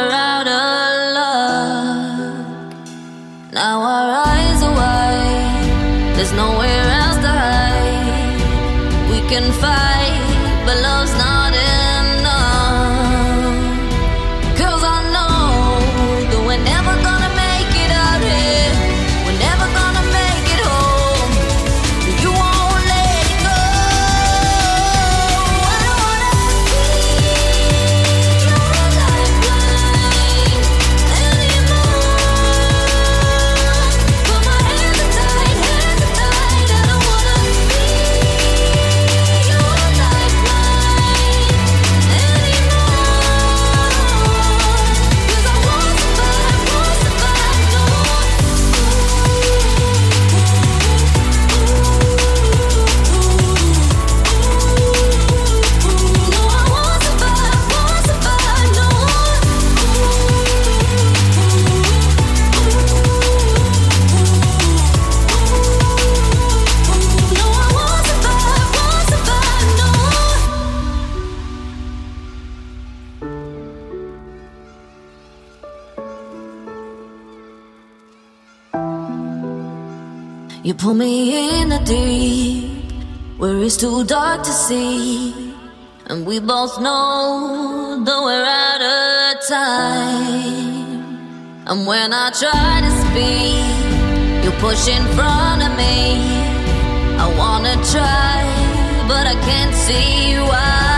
we're out of luck. Now our eyes are wide, there's nowhere else to hide. We can fight, pull me in the deep, where it's too dark to see. And we both know that we're out of time. And when I try to speak, you push in front of me. I wanna try, but I can't see why.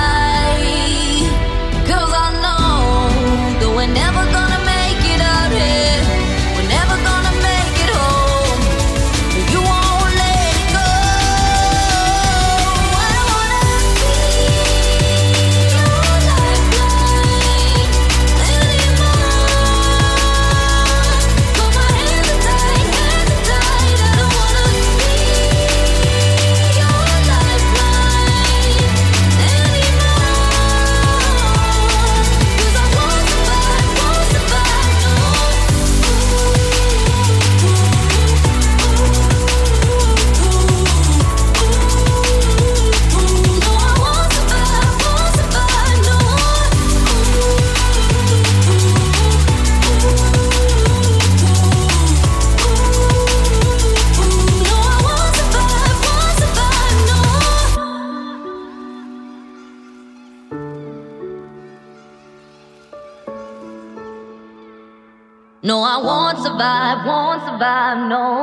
No, I won't